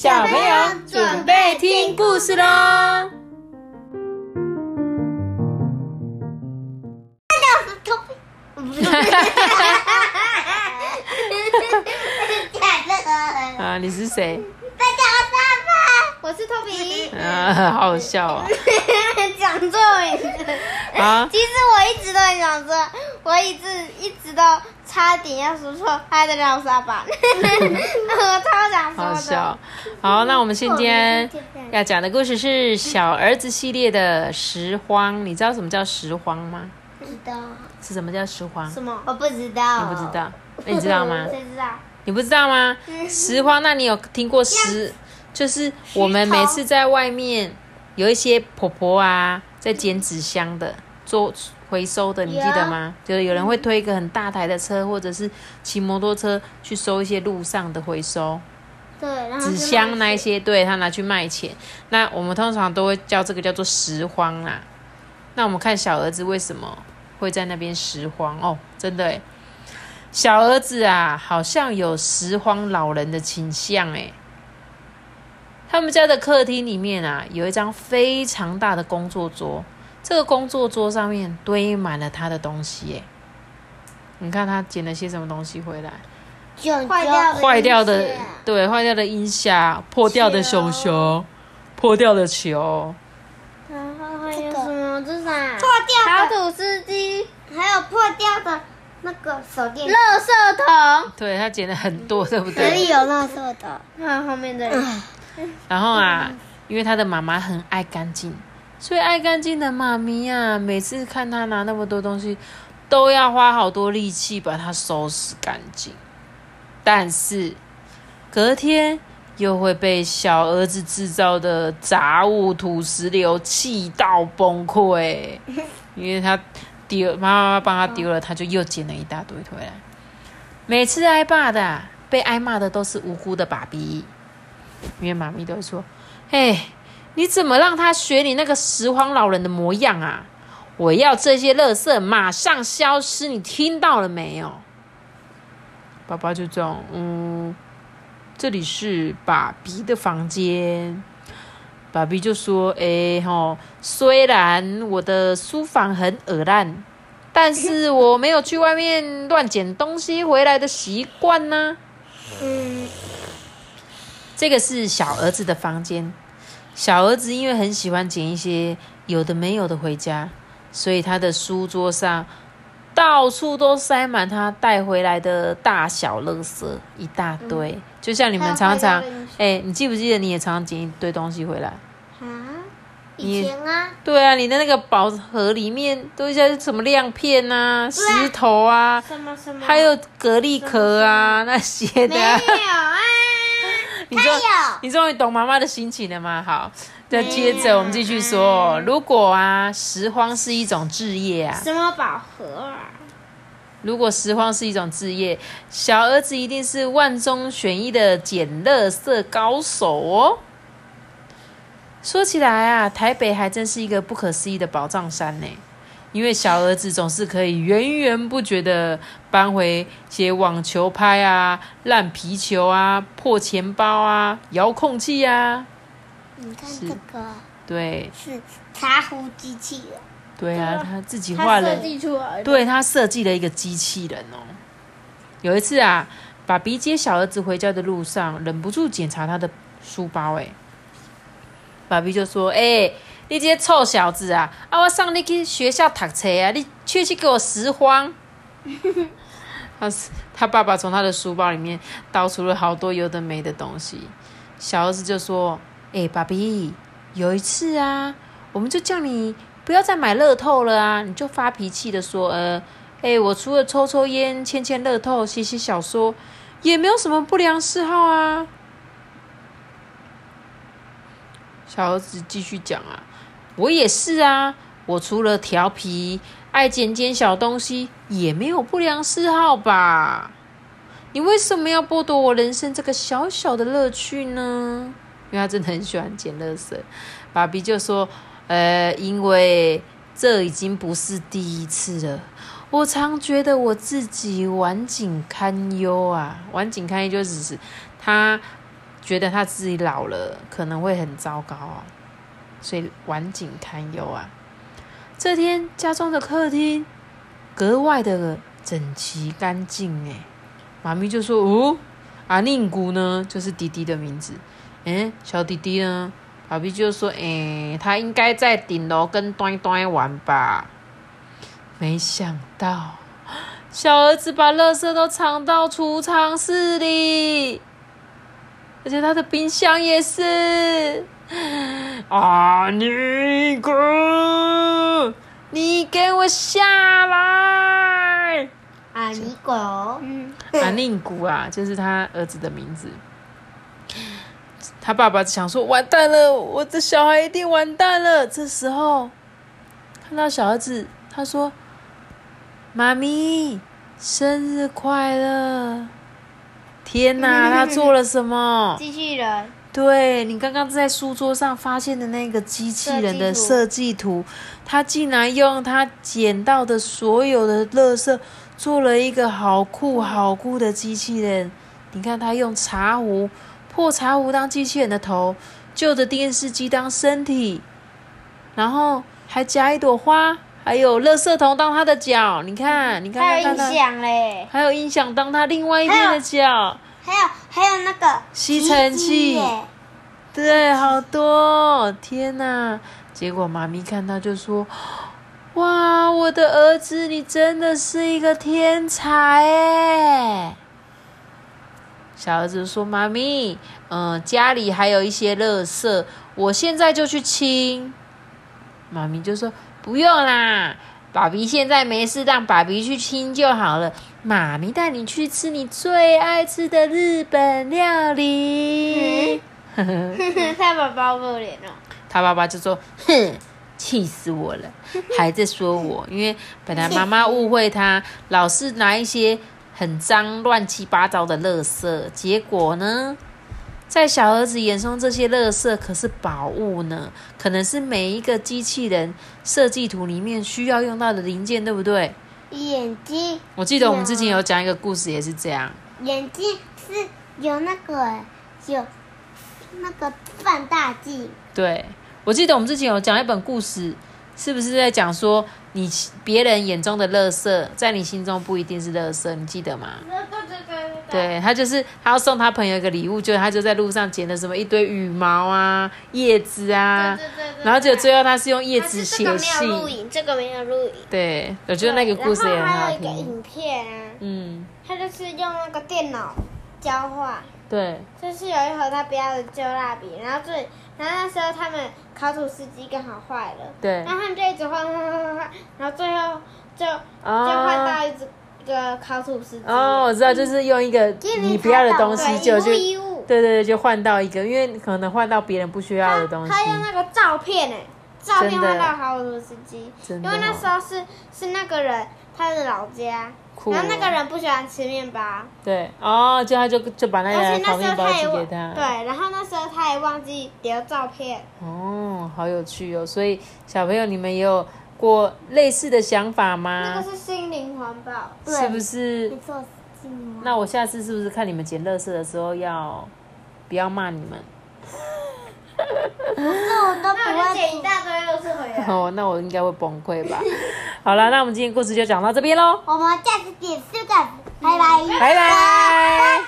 小朋友准备听故事喽！啊，你是谁？大家好，我是托比。啊，好好笑哦！讲错名字。啊，其实我一直都很想说，我一直一直都差点要说错他的老沙板，笑。好，那我们今天要讲的故事是小儿子系列的拾荒。你知道什么叫拾荒吗？不知道是什么叫拾荒？什么？我不知道。你不知？道？那你知道吗？谁知道？你不知道吗？拾荒，那你有听过拾？就是我们每次在外面有一些婆婆啊，在捡纸箱的，做回收的，你记得吗？就是有人会推一个很大台的车，或者是骑摩托车去收一些路上的回收对，然后纸箱那一些，对他拿去卖钱。那我们通常都会叫这个叫做拾荒啦。那我们看小儿子为什么会在那边拾荒哦？真的诶，小儿子啊，好像有拾荒老人的倾向诶。他们家的客厅里面啊，有一张非常大的工作桌，这个工作桌上面堆满了他的东西耶。你看他捡了些什么东西回来？就坏掉的对，坏掉的音响，破掉的熊熊，破掉的球，然后还有什么？这啥？破掉烤的，土司机、还有破掉的那个手电，垃圾桶，对他捡了很多，对不对哪里？有垃圾的？还有后面的。然后啊，因为他的妈妈很爱干净，所以爱干净的妈咪啊，每次看他拿那么多东西，都要花好多力气把它收拾干净。但是隔天又会被小儿子制造的杂物土石流气到崩溃，因为他丢妈妈帮他丢了，他就又捡了一大堆回来。每次挨骂的、被挨骂的都是无辜的爸比，因为妈咪都会说：“嘿，你怎么让他学你那个拾荒老人的模样啊？我要这些垃圾马上消失，你听到了没有？”爸爸就这样，嗯，这里是爸比的房间。爸比就说：“诶，吼，虽然我的书房很恶烂，但是我没有去外面乱捡东西回来的习惯呢。嗯，这个是小儿子的房间。小儿子因为很喜欢捡一些有的没有的回家，所以他的书桌上到处都塞满他带回来的大小垃圾，一大堆。就像你们常常哎、你记不记得你也常常捡一堆东西回来？啊，以前啊，对啊，你的那个宝盒里面都一些什么亮片啊、石头啊，什么什么，还有蛤蜊壳啊那些的没啊、有啊？你终于懂妈妈的心情了吗？好，再接着我们继续说，如果啊拾荒是一种置业啊，什么宝盒啊？如果拾荒是一种置业，小儿子一定是万中选一的捡垃圾高手哦。说起来啊，台北还真是一个不可思议的宝藏山呢。因为小儿子总是可以源源不绝的搬回些网球拍啊、烂皮球啊、破钱包啊、遥控器啊。你看这个对是茶壶机器人，对啊，他自己画了设，计出来的。对他设计了一个机器人哦。有一次啊，爸比接小儿子回家的路上，忍不住检查他的书包，哎，爸比就说：“哎、你这个臭小子啊，啊，我送你去学校读册啊，你却去给我拾荒。”他是他爸爸从他的书包里面倒出了好多有的没的东西。小儿子就说：“哎、爸比，有一次啊，我们就叫你不要再买乐透了啊，你就发脾气的说，呃，哎、我除了抽抽烟、签签乐透、写写小说，也没有什么不良嗜好啊。”小儿子继续讲啊，我也是啊，我除了调皮、爱捡捡小东西，也没有不良嗜好吧？你为什么要剥夺我人生这个小小的乐趣呢？因为他真的很喜欢捡垃圾。爸比就说：“呃，因为这已经不是第一次了。我常觉得我自己晚景堪忧啊，晚景堪忧就只是他觉得他自己老了可能会很糟糕啊，所以晚景堪忧啊。这天家中的客厅格外的整齐干净哎，妈咪就说：“哦，阿宁姑呢，就是弟弟的名字。嗯，小弟弟呢？爸比就说：哎，他应该在顶楼跟端端玩吧。没想到，小儿子把垃圾都藏到储藏室里，而且他的冰箱也是。阿宁姑，你给我下来！阿尼狗，嗯，阿宁古啊，就是他儿子的名字。他爸爸想说：“完蛋了，我的小孩一定完蛋了。”这时候看到小儿子，他说：“妈咪，生日快乐！”天哪，他做了什么？机器人，对你刚刚在书桌上发现的那个机器人的设计图，他竟然用他捡到的所有的垃圾做了一个好酷好酷的机器人。你看，他用茶壶。破茶壶当机器人的头，旧的电视机当身体，然后还夹一朵花，还有垃圾桶当他的脚。你看，你看，还有音响嘞，还有音响当他另外一边的脚，还有还有那个吸尘器，对，好多，天哪！结果妈咪看到就说：“哇，我的儿子，你真的是一个天才哎！”小儿子说：“妈咪，嗯，家里还有一些垃圾，我现在就去清。”妈咪就说：“不用啦，爸比现在没事，让爸比去清就好了。妈咪带你去吃你最爱吃的日本料理。” 他爸爸不脸哦。他爸爸就说：“哼，气死我了，还在说我，因为本来妈妈误会他，老是拿一些。”很脏、乱七八糟的垃圾，结果呢，在小儿子眼中，这些垃圾可是宝物呢，可能是每一个机器人设计图里面需要用到的零件，对不对？眼睛，我记得我们之前有讲一个故事，也是这样。眼睛是有那个有那个放大镜。对，我记得我们之前有讲一本故事，是不是在讲说？你别人眼中的垃圾，在你心中不一定是垃圾，你记得吗？对他就是他要送他朋友一个礼物，就他就在路上捡了什么一堆羽毛啊、叶子啊，然后就最后他是用叶子写信。这个没有录影，这个没有录影。对，我觉得那个故事也很好听。还有一个影片啊，嗯，他就是用那个电脑交换。对。就是有一盒他不要的旧蜡笔，然后最。然后那时候他们烤土司机刚好坏了，对，然后他们就一直换换换换换，然后最后就就换到一只一个烤土司机。哦，我知道，就是用一个你不要的东西就就对对对，就换到一个，因为可能换到别人不需要的东西。他用那个照片哎，照片换到烤土司机，因为那时候是是那个人他的老家。然后那个人不喜欢吃面包，对，哦，就他就就把那个烤面包寄给他，对，然后那时候他也忘记留照片，哦，好有趣哦，所以小朋友你们也有过类似的想法吗？那个是心灵环保，是不是？没错，那我下次是不是看你们捡垃圾的时候要不要骂你们？不是，我都不会捡一大堆垃圾回来。哦，那我应该会崩溃吧？好了，那我们今天故事就讲到这边喽。我们下次见，四个，拜拜。拜拜。